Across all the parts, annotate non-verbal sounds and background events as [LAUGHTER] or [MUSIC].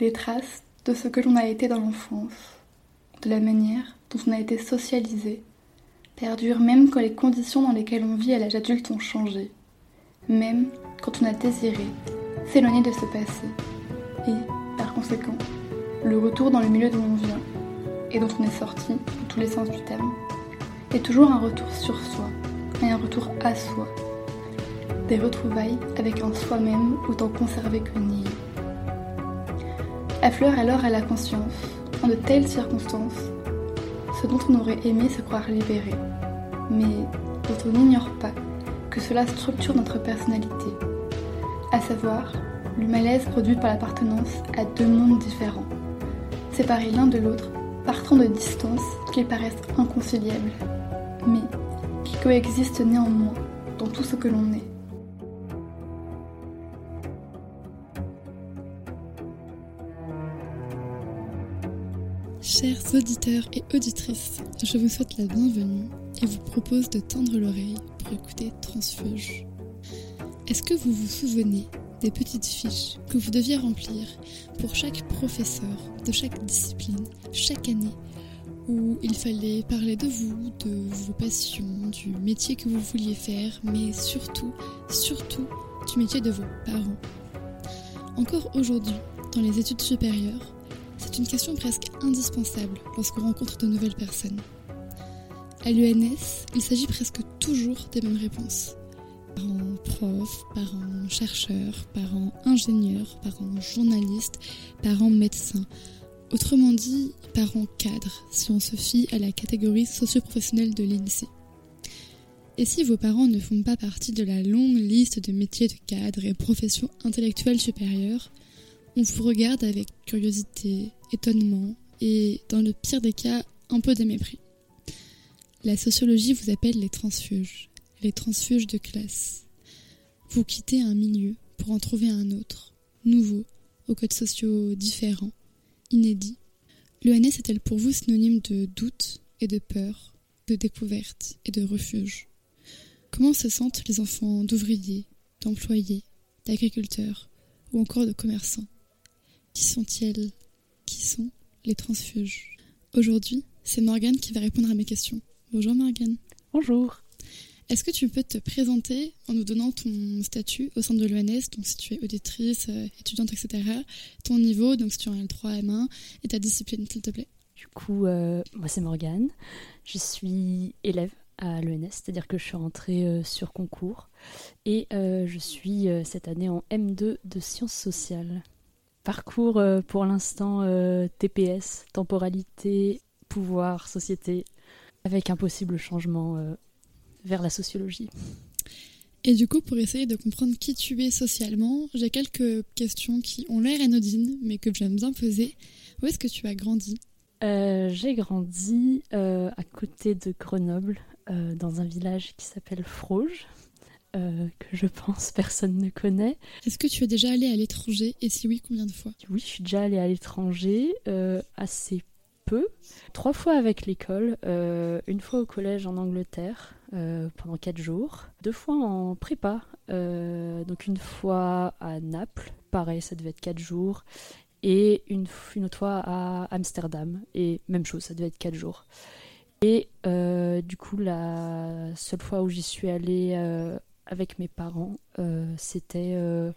les traces de ce que l'on a été dans l'enfance, de la manière dont on a été socialisé, perdurent même quand les conditions dans lesquelles on vit à l'âge adulte ont changé, même quand on a désiré s'éloigner de ce passé, et, par conséquent, le retour dans le milieu d'où on vient et dont on est sorti, dans tous les sens du terme, est toujours un retour sur soi et un retour à soi. Des retrouvailles avec un soi-même autant conservé que nié. Affleure alors à la conscience, en de telles circonstances, ce dont on aurait aimé se croire libéré, mais dont on n'ignore pas que cela structure notre personnalité, à savoir le malaise produit par l'appartenance à deux mondes différents, séparés l'un de l'autre partant de distances qui paraissent inconciliables, mais qui coexistent néanmoins dans tout ce que l'on est. Chers auditeurs et auditrices, je vous souhaite la bienvenue et vous propose de tendre l'oreille pour écouter Transfuge. Est-ce que vous vous souvenez des petites fiches que vous deviez remplir pour chaque professeur de chaque discipline, chaque année, où il fallait parler de vous, de vos passions, du métier que vous vouliez faire, mais surtout, surtout du métier de vos parents? Encore aujourd'hui, dans les études supérieures, c'est une question presque indispensable lorsqu'on rencontre de nouvelles personnes. À l'UNS, il s'agit presque toujours des mêmes réponses. Parents profs, parents chercheurs, parents ingénieurs, parents journalistes, parents médecins. Autrement dit, parents cadres, si on se fie à la catégorie socio-professionnelle de l'INSEE. Et si vos parents ne font pas partie de la longue liste de métiers de cadres et professions intellectuelles supérieures, on vous regarde avec curiosité, étonnement et, dans le pire des cas, un peu de mépris. La sociologie vous appelle les transfuges, les transfuges de classe. Vous quittez un milieu pour en trouver un autre, nouveau, aux codes sociaux différents, inédits. L'ENS est-elle pour vous synonyme de doute et de peur, de découverte et de refuge? Comment se sentent les enfants d'ouvriers, d'employés, d'agriculteurs ou encore de commerçants? Qui sont-ils? Qui sont les transfuges? Aujourd'hui, c'est Morgane qui va répondre à mes questions. Bonjour Morgane. Bonjour. Est-ce que tu peux te présenter en nous donnant ton statut au sein de l'ONS, donc si tu es auditrice, euh, étudiante, etc., ton niveau, donc si tu as un L3, M1, et ta discipline, s'il te plaît? Du coup, euh, moi c'est Morgane, je suis élève à l'ENS, c'est-à-dire que je suis rentrée euh, sur concours, et je suis cette année en M2 de sciences sociales. Parcours euh, pour l'instant euh, TPS, temporalité, pouvoir, société, avec un possible changement euh, vers la sociologie. Et du coup, pour essayer de comprendre qui tu es socialement, j'ai quelques questions qui ont l'air anodines, mais que j'aime bien poser. Où est-ce que tu as grandi? J'ai grandi à côté de Grenoble, dans un village qui s'appelle Frouge. Euh, que je pense personne ne connaît. Est-ce que tu es déjà allé à l'étranger? Et si oui, combien de fois? Oui, je suis déjà allée à l'étranger, euh, assez peu. Trois fois avec l'école, euh, une fois au collège en Angleterre pendant quatre jours, deux fois en prépa, donc une fois à Naples, pareil, ça devait être quatre jours, et une, une autre fois à Amsterdam, et même chose, ça devait être quatre jours. Et du coup, la seule fois où j'y suis allée avec mes parents. Euh, c'était euh,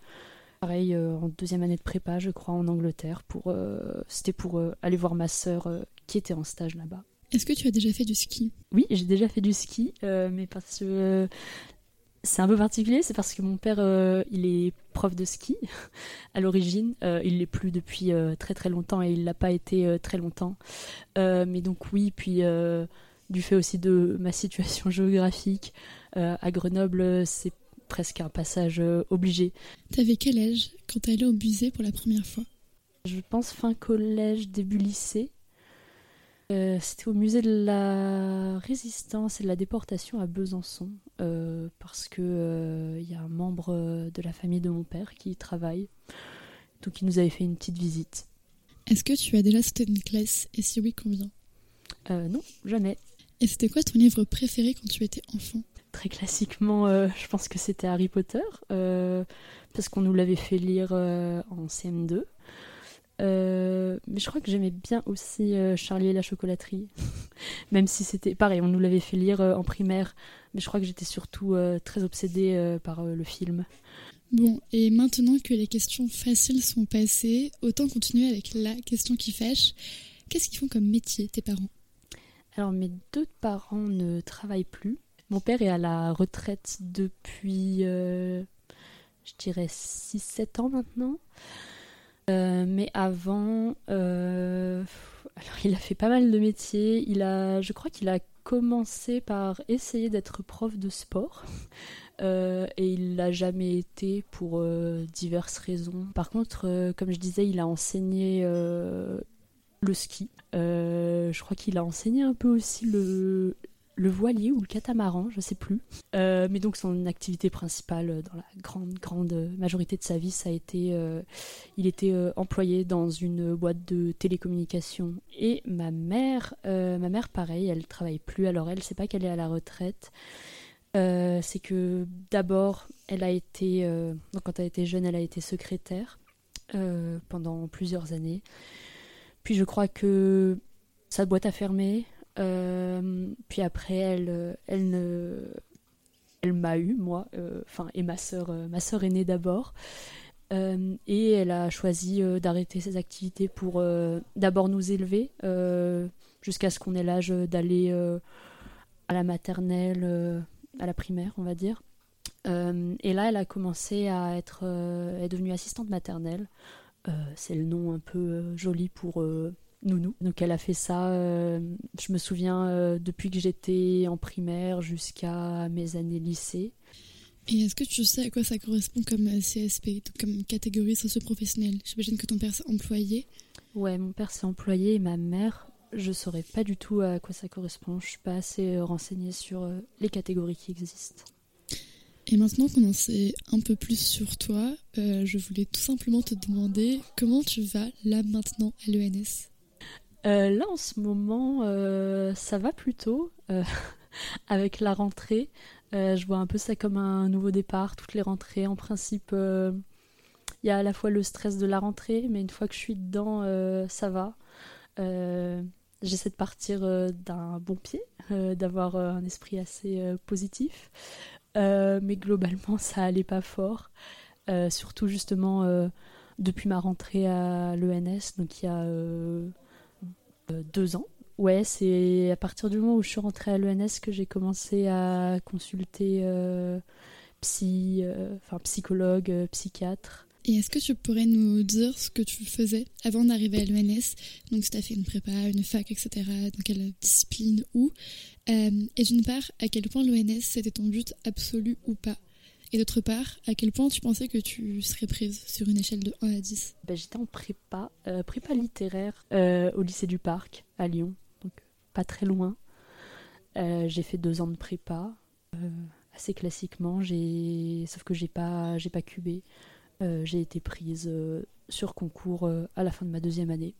pareil euh, en deuxième année de prépa, je crois, en Angleterre. Pour, c'était pour aller voir ma sœur qui était en stage là-bas. Est-ce que tu as déjà fait du ski? Oui, j'ai déjà fait du ski, mais parce que c'est un peu particulier, c'est parce que mon père, il est prof de ski [LAUGHS] à l'origine. il l'est plus depuis très très longtemps et il l'a pas été très longtemps. mais donc oui, puis du fait aussi de ma situation géographique, euh, à Grenoble, c'est presque un passage euh, obligé. T'avais quel âge quand t'es allé au musée pour la première fois? Je pense fin collège, début lycée. Euh, c'était au musée de la résistance et de la déportation à Besançon, parce que il y a un membre de la famille de mon père qui y travaille, donc il nous avait fait une petite visite. Est-ce que tu as déjà sauté une classe? Et si oui, combien? Non, jamais. Et c'était quoi ton livre préféré quand tu étais enfant? Très classiquement, euh, je pense que c'était Harry Potter, euh, parce qu'on nous l'avait fait lire euh, en CM2. mais je crois que j'aimais bien aussi Charlie et la chocolaterie. [LAUGHS] Même si c'était pareil, on nous l'avait fait lire en primaire, mais je crois que j'étais surtout très obsédée par le film. Bon, et maintenant que les questions faciles sont passées, autant continuer avec la question qui fâche. Qu'est-ce qu'ils font comme métier, tes parents? Alors, mes deux parents ne travaillent plus. Mon père est à la retraite depuis, euh, je dirais, 6-7 ans maintenant. Euh, mais avant, euh, alors il a fait pas mal de métiers. Il a, je crois qu'il a commencé par essayer d'être prof de sport. et il l'a jamais été pour diverses raisons. Par contre, comme je disais, il a enseigné le ski. je crois qu'il a enseigné un peu aussi le, voilier ou le catamaran, je sais plus. Euh, mais donc son activité principale euh, dans la grande grande majorité de sa vie, ça a été, euh, il était employé dans une boîte de télécommunications. Et ma mère, ma mère pareil, elle travaille plus. Alors elle, c'est pas qu'elle est à la retraite. c'est que d'abord, elle a été, donc quand elle était jeune, elle a été secrétaire pendant plusieurs années. Puis je crois que sa boîte a fermé, euh, puis après, elle, elle ne, elle m'a eu moi, euh, enfin et ma sœur, euh, ma sœur aînée d'abord. et elle a choisi d'arrêter ses activités pour d'abord nous élever jusqu'à ce qu'on ait l'âge d'aller à la maternelle, à la primaire, on va dire. et là, elle a commencé à être, elle est devenue assistante maternelle. C'est le nom un peu joli pour nounou. Donc elle a fait ça, euh, je me souviens, euh, depuis que j'étais en primaire jusqu'à mes années lycée. Et est-ce que tu sais à quoi ça correspond comme euh, CSP, comme catégorie socio-professionnelle? J'imagine que ton père s'est employé. Ouais, mon père s'est employé et ma mère, je saurais pas du tout à quoi ça correspond. Je suis pas assez renseignée sur les catégories qui existent. Et maintenant qu'on en sait un peu plus sur toi, je voulais tout simplement te demander comment tu vas là maintenant à l'ENS euh, là, en ce moment, euh, ça va plutôt. Euh, [LAUGHS] avec la rentrée, je vois un peu ça comme un nouveau départ. Toutes les rentrées, en principe, il y a à la fois le stress de la rentrée, mais une fois que je suis dedans, ça va. J'essaie de partir d'un bon pied, d'avoir un esprit assez positif. Mais globalement, ça allait pas fort. surtout, justement, depuis ma rentrée à l'ENS, donc il y a euh, deux ans. Ouais, c'est à partir du moment où je suis rentrée à l'ENS que j'ai commencé à consulter euh, psy, euh, enfin psychologue, psychiatre. Et est-ce que tu pourrais nous dire ce que tu faisais avant d'arriver à l'ENS Donc, si tu as fait une prépa, une fac, etc., dans quelle discipline, où Et d'une part, à quel point l'ENS c'était ton but absolu ou pas? Et d'autre part, à quel point tu pensais que tu serais prise sur une échelle de 1 à 10 ben, J'étais en prépa, euh, prépa littéraire euh, au lycée du Parc à Lyon, donc pas très loin. Euh, j'ai fait deux ans de prépa, assez classiquement, sauf que j'ai pas, j'ai pas cubé. j'ai été prise sur concours à la fin de ma deuxième année.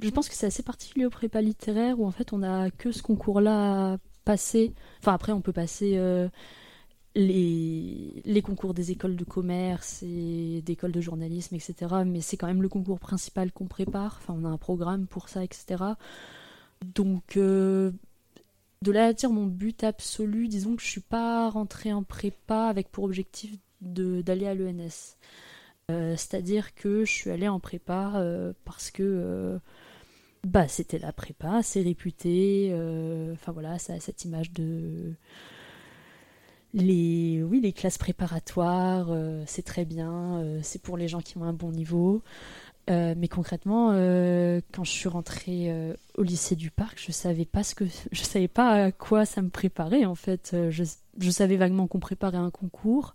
Je pense que c'est assez particulier au prépa littéraire où en fait on a que ce concours-là à passer. Enfin après on peut passer les, les, concours des écoles de commerce et d'écoles de journalisme, etc. Mais c'est quand même le concours principal qu'on prépare. Enfin, on a un programme pour ça, etc. Donc, euh, de là à dire mon but absolu, disons que je suis pas rentrée en prépa avec pour objectif d'aller à l'ENS. Euh, c'est-à-dire que je suis allée en prépa euh, parce que bah, c'était la prépa, c'est réputé. Enfin voilà, ça a cette image de les, oui, les classes préparatoires, euh, c'est très bien, euh, c'est pour les gens qui ont un bon niveau. Euh, mais concrètement, quand je suis rentrée au lycée du parc, je savais pas ce que, [LAUGHS] je savais pas à quoi ça me préparait en fait. Je savais vaguement qu'on préparait un concours,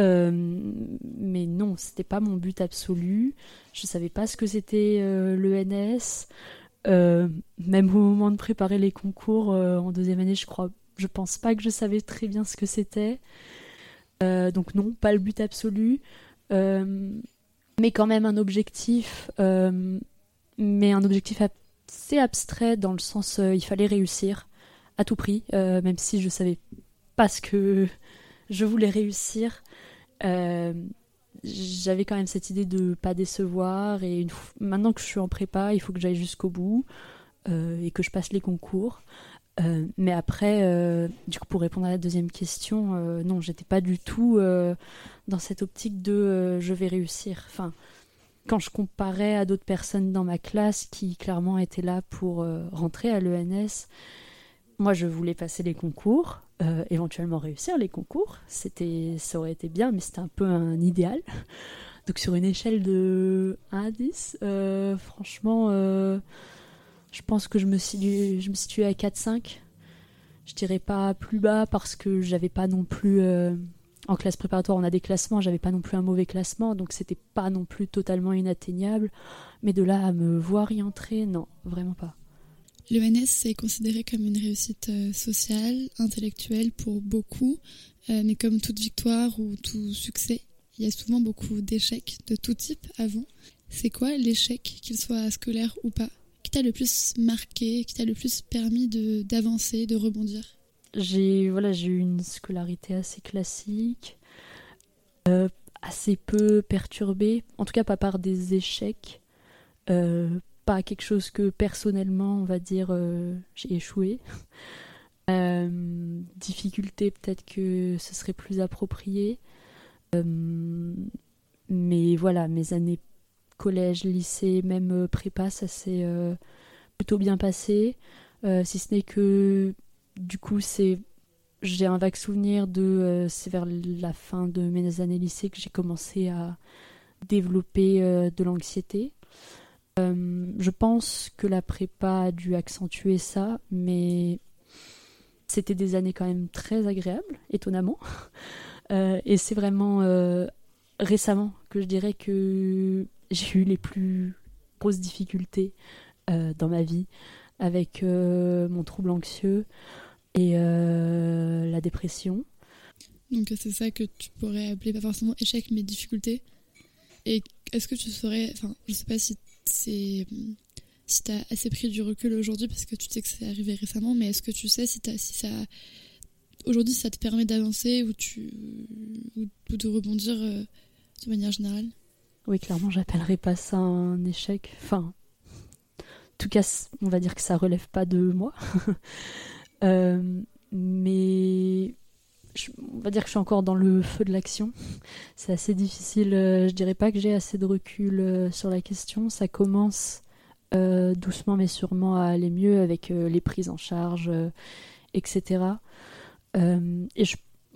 mais non, c'était pas mon but absolu. Je savais pas ce que c'était l'ENS. même au moment de préparer les concours en deuxième année, je crois je pense pas que je savais très bien ce que c'était. Euh, donc non, pas le but absolu. Euh, mais quand même un objectif. Euh, mais un objectif assez abstrait dans le sens il fallait réussir à tout prix, même si je savais pas ce que je voulais réussir. j'avais quand même cette idée de pas décevoir et maintenant que je suis en prépa, il faut que j'aille jusqu'au bout et que je passe les concours. mais après, du coup, pour répondre à la deuxième question, non, j'étais pas du tout dans cette optique de je vais réussir. Enfin, quand je comparais à d'autres personnes dans ma classe qui clairement étaient là pour rentrer à l'ENS, moi je voulais passer les concours, euh, éventuellement réussir les concours. C'était, ça aurait été bien, mais c'était un peu un idéal. [LAUGHS] Donc sur une échelle de 1 à 10, euh, franchement, euh, je pense que je me, situe, je me situais à 4-5. Je dirais pas plus bas parce que j'avais pas non plus... en classe préparatoire, on a des classements, j'avais pas non plus un mauvais classement, donc c'était pas non plus totalement inatteignable. Mais de là à me voir y entrer, non, vraiment pas. L'ENS est considéré comme une réussite euh, sociale, intellectuelle pour beaucoup, euh, mais comme toute victoire ou tout succès, il y a souvent beaucoup d'échecs de tout type avant. C'est quoi l'échec, qu'il soit scolaire ou pas, qui t'a le plus marqué, qui t'a le plus permis d'avancer, de, rebondir? J'ai voilà, eu une scolarité assez classique, euh, assez peu perturbée, en tout cas pas par des échecs pas quelque chose que personnellement, on va dire, euh, j'ai échoué. [LAUGHS] Euh, difficulté, peut-être que ce serait plus approprié. Euh, mais voilà, mes années collège, lycée, même prépa, ça s'est plutôt bien passé. si ce n'est que, du coup, c'est j'ai un vague souvenir de c'est vers la fin de mes années lycée que j'ai commencé à développer de l'anxiété euh, je pense que la prépa a dû accentuer ça, mais c'était des années quand même très agréables, étonnamment. [LAUGHS] Euh, et c'est vraiment euh, récemment que je dirais que j'ai eu les plus grosses difficultés dans ma vie avec mon trouble anxieux et la dépression. Donc c'est ça que tu pourrais appeler pas forcément échec mais difficulté? Et est-ce que tu saurais, enfin je sais pas si c'est si tu as assez pris du recul aujourd'hui parce que tu sais que c'est arrivé récemment, mais est-ce que tu sais si, si ça aujourd'hui ça te permet d'avancer ou tu ou, de rebondir euh, de manière générale? Oui, clairement, j'appellerais pas ça un échec. Enfin, en tout cas, on va dire que ça relève pas de moi. [LAUGHS] Euh, mais on va dire que je suis encore dans le feu de l'action. [LAUGHS] C'est assez difficile. Euh, je dirais pas que j'ai assez de recul euh, sur la question. Ça commence euh, doucement mais sûrement à aller mieux avec les prises en charge, etc. et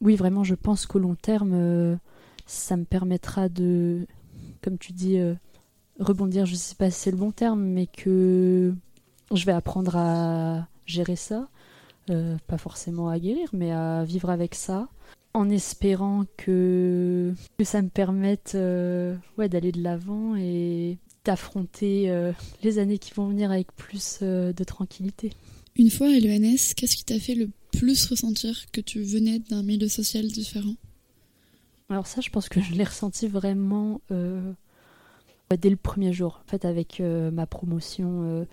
oui, vraiment, je pense qu'au long terme, ça me permettra de, comme tu dis, rebondir. Je sais pas si c'est le bon terme, mais que je vais apprendre à gérer ça euh, pas forcément à guérir, mais à vivre avec ça, en espérant que, que ça me permette euh, ouais, d'aller de l'avant et d'affronter euh, les années qui vont venir avec plus de tranquillité. Une fois à l'ENS, qu'est-ce qui t'a fait le plus ressentir que tu venais d'un milieu social différent? Alors ça, je pense que je l'ai ressenti vraiment dès le premier jour. En fait, avec ma promotion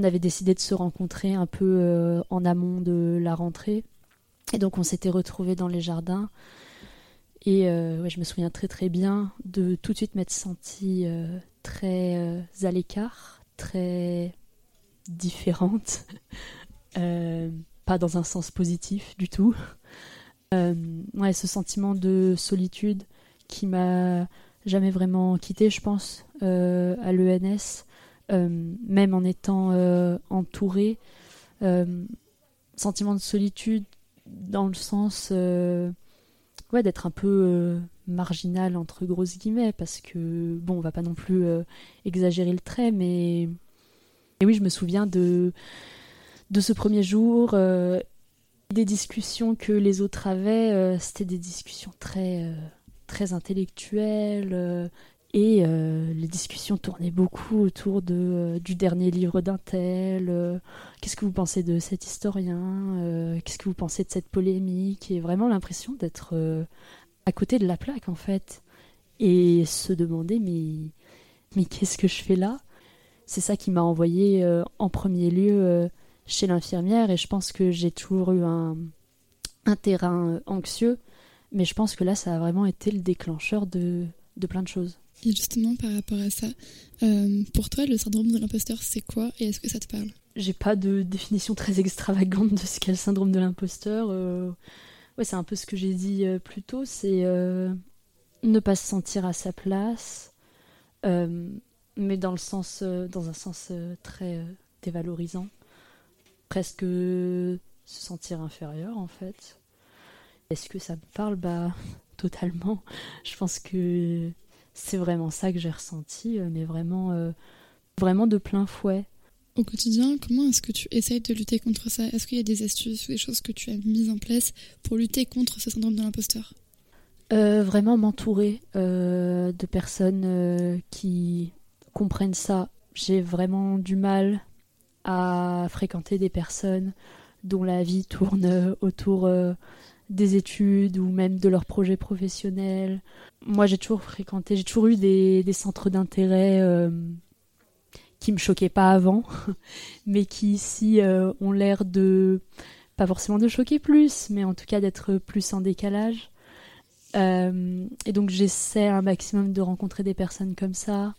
on avait décidé de se rencontrer un peu euh, en amont de la rentrée. Et donc on s'était retrouvés dans les jardins. Et euh, je me souviens très très bien de tout de suite m'être sentie euh, très à l'écart, très différente. [LAUGHS] pas dans un sens positif du tout. [LAUGHS] ouais, ce sentiment de solitude qui m'a jamais vraiment quitté, je pense, à l'ENS. Euh, même en étant euh, entouré. Euh, sentiment de solitude dans le sens ouais, d'être un peu marginal entre grosses guillemets parce que bon on va pas non plus exagérer le trait mais oui je me souviens de de ce premier jour des discussions que les autres avaient c'était des discussions très très intellectuelles et euh, les discussions tournaient beaucoup autour de, euh, du dernier livre d'un tel. Euh, qu'est-ce que vous pensez de cet historien Qu'est-ce que vous pensez de cette polémique Et vraiment l'impression d'être à côté de la plaque en fait. Et se demander mais, mais qu'est-ce que je fais là? C'est ça qui m'a envoyé en premier lieu chez l'infirmière et je pense que j'ai toujours eu un, un terrain anxieux Mais je pense que là, ça a vraiment été le déclencheur de, de plein de choses. Et justement, par rapport à ça, euh, pour toi, le syndrome de l'imposteur, c'est quoi et est-ce que ça te parle? J'ai pas de définition très extravagante de ce qu'est le syndrome de l'imposteur. Euh, ouais, c'est un peu ce que j'ai dit euh, plus tôt, c'est ne pas se sentir à sa place, mais dans le sens, dans un sens très dévalorisant, presque se sentir inférieur en fait. Est-ce que ça me parle? Bah [LAUGHS] totalement. Je pense que c'est vraiment ça que j'ai ressenti, euh, mais vraiment, euh, vraiment de plein fouet. Au quotidien, comment est-ce que tu essayes de lutter contre ça? Est-ce qu'il y a des astuces ou des choses que tu as mises en place pour lutter contre ce syndrome de l'imposteur? Euh, Vraiment m'entourer de personnes qui comprennent ça. J'ai vraiment du mal à fréquenter des personnes dont la vie tourne autour des études ou même de leurs projets professionnels. Moi, j'ai toujours fréquenté, j'ai toujours eu des, centres d'intérêt euh, qui me choquaient pas avant, [LAUGHS] mais qui ici euh, ont l'air de, pas forcément de choquer plus, mais en tout cas d'être plus en décalage. Euh, et donc j'essaie un maximum de rencontrer des personnes comme ça.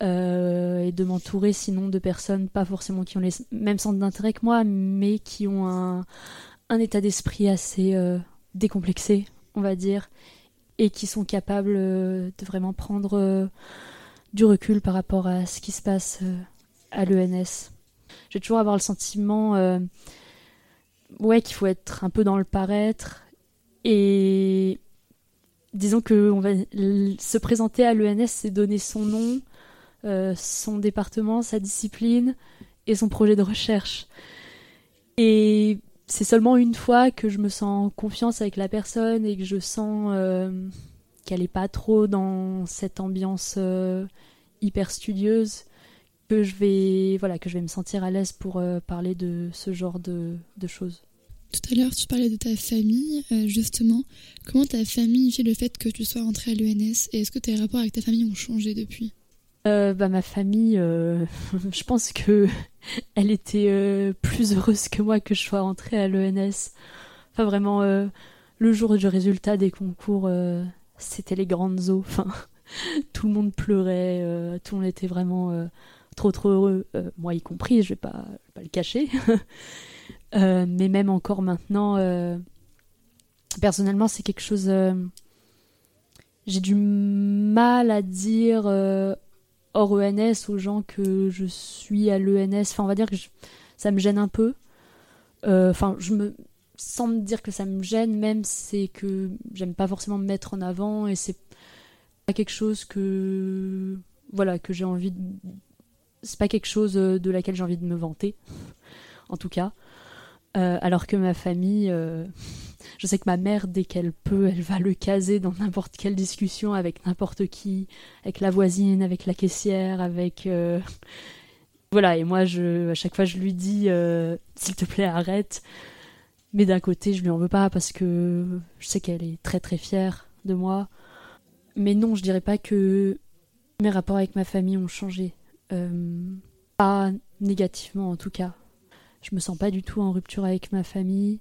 et de m'entourer sinon de personnes pas forcément qui ont les mêmes centres d'intérêt que moi, mais qui ont un, un état d'esprit assez euh, décomplexé, on va dire, et qui sont capables euh, de vraiment prendre euh, du recul par rapport à ce qui se passe à l'ENS. Je vais toujours avoir le sentiment ouais, qu'il faut être un peu dans le paraître et disons que on va se présenter à l'ENS, c'est donner son nom, son département, sa discipline et son projet de recherche. Et c'est seulement une fois que je me sens en confiance avec la personne et que je sens euh, qu'elle est pas trop dans cette ambiance euh, hyper studieuse que je vais voilà que je vais me sentir à l'aise pour euh, parler de ce genre de, choses. Tout à l'heure, tu parlais de ta famille, justement. Comment ta famille fait le fait que tu sois rentrée à l'ENS et est-ce que tes rapports avec ta famille ont changé depuis? Euh, bah, ma famille, euh, [LAUGHS] je pense que [LAUGHS] elle était euh, plus heureuse que moi que je sois rentrée à l'ENS. Enfin, vraiment, le jour du résultat des concours, c'était les grandes eaux. [LAUGHS] Enfin, tout le monde pleurait, tout le monde était vraiment trop trop heureux, moi y compris, je vais pas, vais pas le cacher. mais même encore maintenant, personnellement, c'est quelque chose. j'ai du mal à dire hors ENS aux gens que je suis à l'ENS. Enfin, on va dire que ça me gêne un peu. Euh, enfin, je me sans me dire que ça me gêne, même c'est que j'aime pas forcément me mettre en avant et c'est pas quelque chose que voilà que j'ai envie de... c'est pas quelque chose de laquelle j'ai envie de me vanter [LAUGHS] en tout cas euh, alors que ma famille euh, je sais que ma mère, dès qu'elle peut, elle va le caser dans n'importe quelle discussion avec n'importe qui, avec la voisine, avec la caissière, avec... Euh, voilà, et moi, je, à chaque fois, je lui dis, euh, s'il te plaît, arrête. Mais d'un côté, je lui en veux pas parce que je sais qu'elle est très très fière de moi. Mais non, je dirais pas que mes rapports avec ma famille ont changé. Euh, pas négativement en tout cas. Je me sens pas du tout en rupture avec ma famille.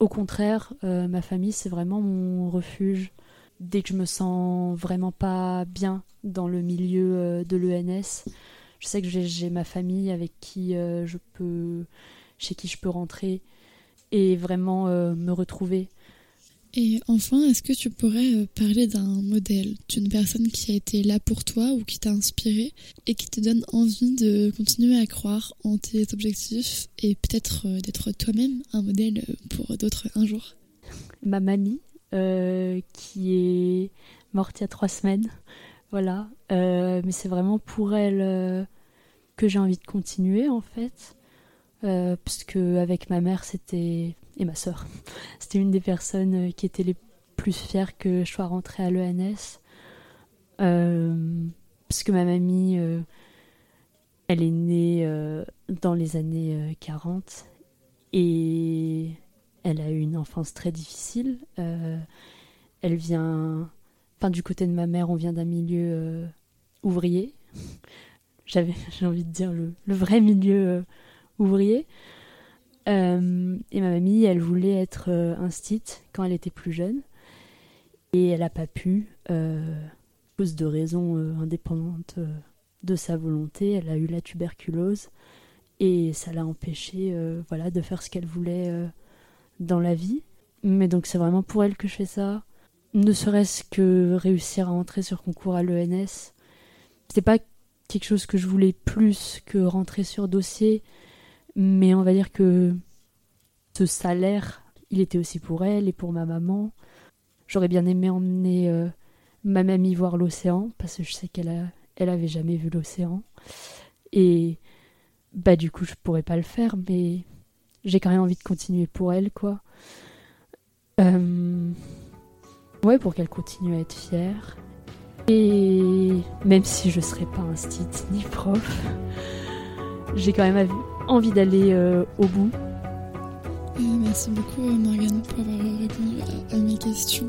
Au contraire, euh, ma famille, c'est vraiment mon refuge. Dès que je me sens vraiment pas bien dans le milieu euh, de l'ENS, je sais que j'ai ma famille avec qui euh, je peux, chez qui je peux rentrer et vraiment me retrouver. Et enfin, est-ce que tu pourrais euh, parler d'un modèle, d'une personne qui a été là pour toi ou qui t'a inspiré et qui te donne envie de continuer à croire en tes objectifs et peut-être euh, d'être toi-même un modèle euh, pour d'autres un jour? Ma mamie, qui est morte il y a trois semaines, voilà. mais c'est vraiment pour elle que j'ai envie de continuer en fait, puisque avec ma mère c'était et ma sœur. [LAUGHS] C'était une des personnes euh, qui étaient les plus fières que je sois rentrée à l'ENS. Euh, parce que ma mamie, euh, elle est née dans les années 40 et elle a eu une enfance très difficile. elle vient, enfin du côté de ma mère, on vient d'un milieu ouvrier. [LAUGHS] J'avais, [LAUGHS] j'ai envie de dire le vrai milieu ouvrier. Euh, et ma mamie, elle voulait être euh, instite quand elle était plus jeune. Et elle n'a pas pu, euh, à cause de raisons euh, indépendantes euh, de sa volonté, elle a eu la tuberculose et ça l'a empêchée voilà, de faire ce qu'elle voulait dans la vie. Mais donc c'est vraiment pour elle que je fais ça. Ne serait-ce que réussir à entrer sur concours à l'ENS. C'est pas quelque chose que je voulais plus que rentrer sur dossier, mais on va dire que ce salaire, il était aussi pour elle et pour ma maman. J'aurais bien aimé emmener euh, ma mamie voir l'océan, parce que je sais qu'elle a, elle avait jamais vu l'océan. Et bah du coup, je pourrais pas le faire, mais j'ai quand même envie de continuer pour elle, quoi. Euh, ouais, pour qu'elle continue à être fière. Et même si je serais pas un stit ni prof, j'ai quand même envie d'aller euh, au bout. Euh, merci beaucoup Morgane pour avoir répondu à, à mes questions.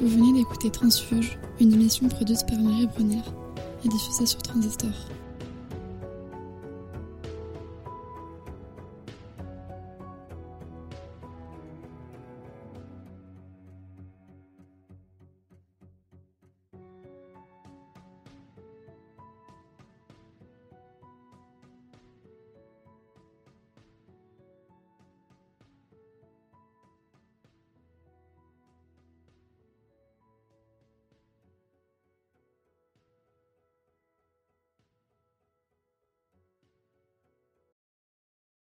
Vous venez d'écouter Transfuge, une émission produite par Marie Brunner et diffusée sur Transistor.